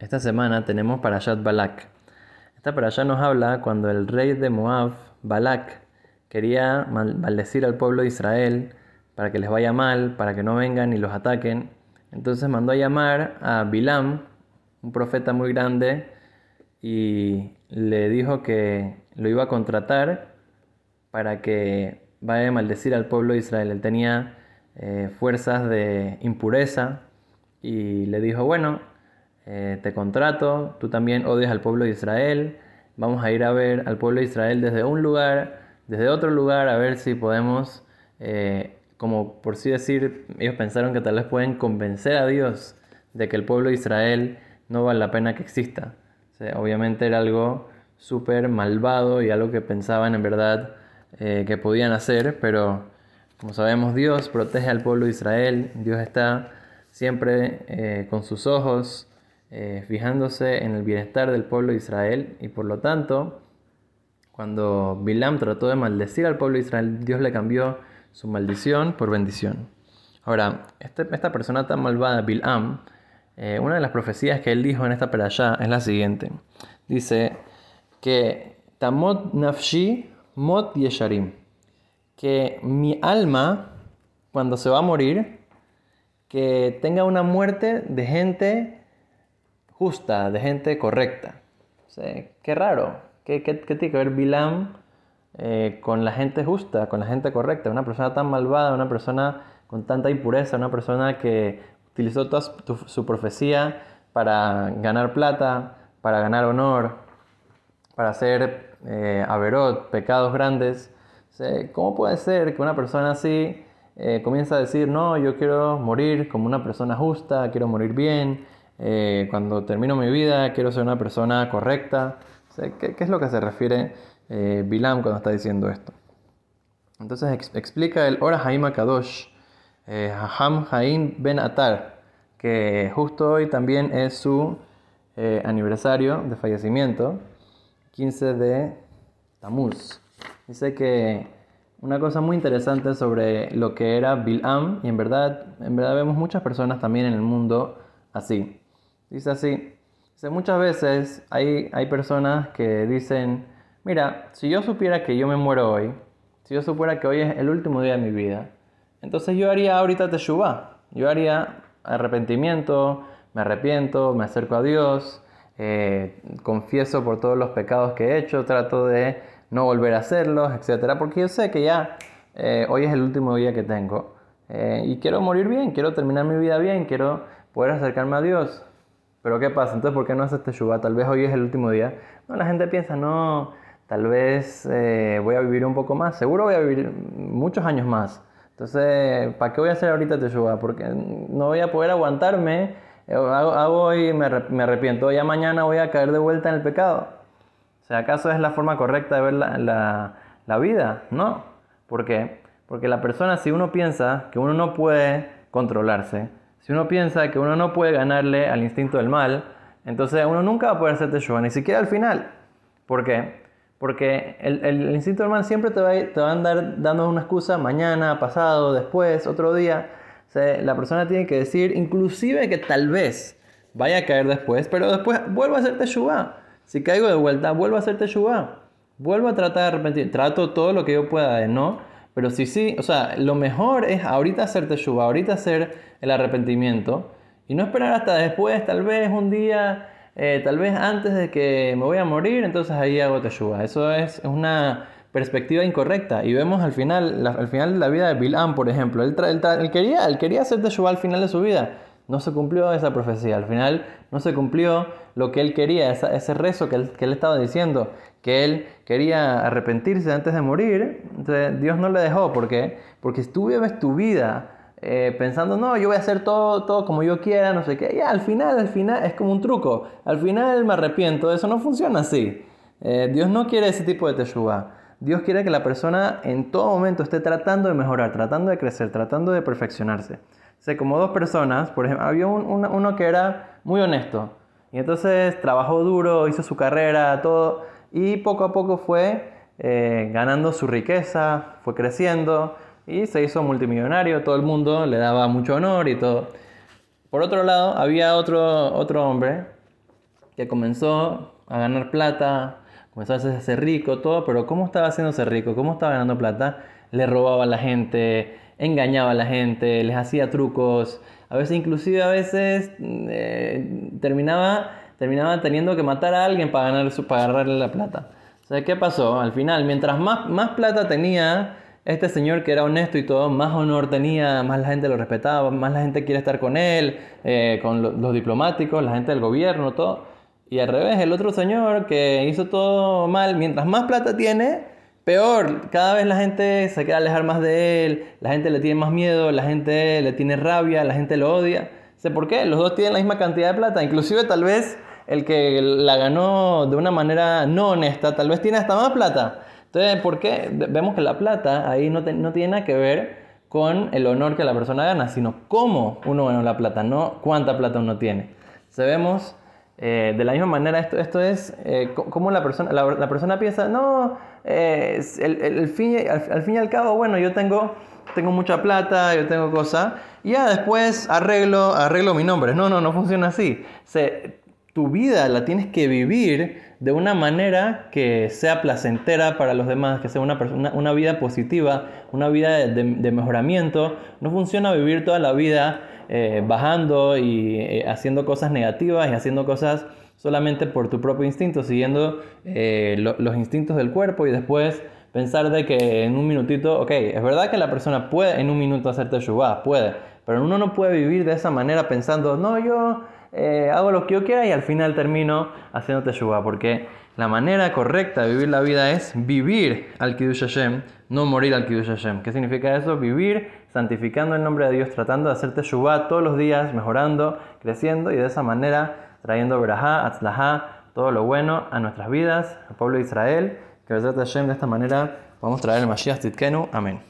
Esta semana tenemos Parashat Balak. Esta Parashat nos habla cuando el rey de Moab, Balak, quería maldecir al pueblo de Israel para que les vaya mal, para que no vengan y los ataquen. Entonces mandó a llamar a Bilam, un profeta muy grande, y le dijo que lo iba a contratar para que vaya a maldecir al pueblo de Israel. Él tenía eh, fuerzas de impureza y le dijo, bueno, eh, te contrato, tú también odias al pueblo de Israel, vamos a ir a ver al pueblo de Israel desde un lugar, desde otro lugar, a ver si podemos, eh, como por sí decir, ellos pensaron que tal vez pueden convencer a Dios de que el pueblo de Israel no vale la pena que exista. obviamente era algo súper malvado y algo que pensaban en verdad eh, que podían hacer, pero como sabemos Dios protege al pueblo de Israel, Dios está siempre con sus ojos eh, fijándose en el bienestar del pueblo de Israel y por lo tanto, cuando Bilam trató de maldecir al pueblo de Israel, Dios le cambió su maldición por bendición. Ahora, este, esta persona tan malvada, Bilam, eh, una de las profecías que él dijo en esta perashá es la siguiente. Dice que Tamot Nafshi Mot Yesharim, que mi alma, cuando se va a morir, que tenga una muerte de gente justa, de gente correcta. qué raro. ¿Qué, tiene que ver Bilam eh, con la gente justa, con la gente correcta? Una persona tan malvada, una persona con tanta impureza, una persona que utilizó toda su, profecía para ganar plata, para ganar honor, para hacer eh, pecados grandes. ¿Cómo puede ser que una persona así eh, comienza a decir, no, yo quiero morir como una persona justa, quiero morir bien, eh, cuando termino mi vida quiero ser una persona correcta. ¿qué, es lo que se refiere eh, Bilam cuando está diciendo esto? Entonces explica el Ora Haim Kadosh, eh, Haim Ben Atar, que justo hoy también es su eh, aniversario de fallecimiento, 15 de Tamuz. Dice que una cosa muy interesante sobre lo que era Bilam, y en verdad, en verdad vemos muchas personas también en el mundo así. Dice así, dice, muchas veces hay, hay personas que dicen, mira, si yo supiera que yo me muero hoy, si yo supiera que hoy es el último día de mi vida, entonces yo haría ahorita teshuva, yo haría arrepentimiento, me arrepiento, me acerco a Dios, eh, confieso por todos los pecados que he hecho, trato de no volver a hacerlos, etc. Porque yo sé que ya eh, hoy es el último día que tengo eh, y quiero morir bien, quiero terminar mi vida bien, quiero poder acercarme a Dios. Pero ¿qué pasa? Entonces, ¿por qué no haces teshuva? Tal vez hoy es el último día. No, la gente piensa, no, tal vez eh, voy a vivir un poco más. Seguro voy a vivir muchos años más. Entonces, ¿para qué voy a hacer ahorita teshuva? Porque no voy a poder aguantarme. Eh, hago, hoy y me, arrepiento. Ya mañana voy a caer de vuelta en el pecado. O sea, ¿acaso es la forma correcta de ver la, la vida? No. ¿Por qué? Porque la persona, si uno piensa que uno no puede controlarse, si uno piensa que uno no puede ganarle al instinto del mal, entonces uno nunca va a poder hacer teshuva, ni siquiera al final. ¿Por qué? Porque el, instinto del mal siempre te va, a andar dando una excusa mañana, pasado, después, otro día. la persona tiene que decir, inclusive que tal vez vaya a caer después, pero después vuelvo a hacer teshuva. Si caigo de vuelta, vuelvo a hacer teshuva. Vuelvo a tratar de arrepentir. Trato todo lo que yo pueda de no pero sí, sí, o sea, lo mejor es ahorita hacer teshuva, ahorita hacer el arrepentimiento y no esperar hasta después, tal vez un día, eh, tal vez antes de que me voy a morir, entonces ahí hago teshuva. Eso es una perspectiva incorrecta y vemos al final, al final de la vida de Bilam, por ejemplo, él, quería, él quería hacer teshuva al final de su vida. No se cumplió esa profecía, al final no se cumplió lo que él quería, ese rezo que él, estaba diciendo que él quería arrepentirse antes de morir, entonces Dios no le dejó. ¿Por qué? Porque si tú vives tu vida eh, pensando, no, yo voy a hacer todo, todo como yo quiera, no sé qué, ya al final, al final es como un truco. Al final me arrepiento, eso no funciona así. Eh, Dios no quiere ese tipo de teshuva. Dios quiere que la persona en todo momento esté tratando de mejorar, tratando de crecer, tratando de perfeccionarse. Sea, como dos personas, por ejemplo, había uno que era muy honesto y entonces trabajó duro, hizo su carrera, todo y poco a poco fue eh, ganando su riqueza, fue creciendo y se hizo multimillonario, todo el mundo le daba mucho honor y todo. Por otro lado, había otro, otro hombre que comenzó a ganar plata, comenzó a hacerse rico, todo, pero ¿cómo estaba haciéndose rico? ¿Cómo estaba ganando plata? Le robaba a la gente, engañaba a la gente, les hacía trucos, a veces inclusive a veces eh, terminaba, terminaba teniendo que matar a alguien para, ganar su, para agarrarle la plata. O sea, ¿qué pasó? Al final, mientras más, más plata tenía este señor que era honesto y todo, más honor tenía, más la gente lo respetaba, más la gente quiere estar con él, eh, con los diplomáticos, la gente del gobierno, todo. Y al revés, el otro señor que hizo todo mal, mientras más plata tiene, peor. Cada vez la gente se quiere alejar más de él, la gente le tiene más miedo, la gente le tiene rabia, la gente lo odia. Sé por qué, los dos tienen la misma cantidad de plata, inclusive tal vez el que la ganó de una manera no honesta, tal vez tiene hasta más plata. Entonces, ¿por qué? Vemos que la plata ahí no, no tiene nada que ver con el honor que la persona gana, sino cómo uno gana la plata, no cuánta plata uno tiene. Sabemos eh, de la misma manera, esto, esto es eh, como la persona, la, persona piensa, no, eh, el, fin, al, fin y al cabo, bueno, yo tengo, tengo mucha plata, yo tengo cosas, y ya después arreglo, arreglo mi nombre. No, no, no funciona así. Se, tu vida la tienes que vivir de una manera que sea placentera para los demás, que sea una, una, vida positiva, una vida de, de mejoramiento. No funciona vivir toda la vida eh, bajando y eh, haciendo cosas negativas y haciendo cosas solamente por tu propio instinto, siguiendo eh, los instintos del cuerpo y después pensar de que en un minutito, ok, es verdad que la persona puede en un minuto hacerte shubá, puede, pero uno no puede vivir de esa manera pensando, no, yo hago lo que yo quiera y al final termino haciéndote shubá, porque la manera correcta de vivir la vida es vivir al Kiddush Hashem, no morir al Kiddush Hashem. ¿Qué significa eso? Vivir santificando el nombre de Dios, tratando de hacerte Shubá todos los días, mejorando, creciendo y de esa manera trayendo Berajá, Atzlajá, todo lo bueno a nuestras vidas, al pueblo de Israel. Que Hashem de esta manera vamos a traer el Mashiach Titkenu. Amén.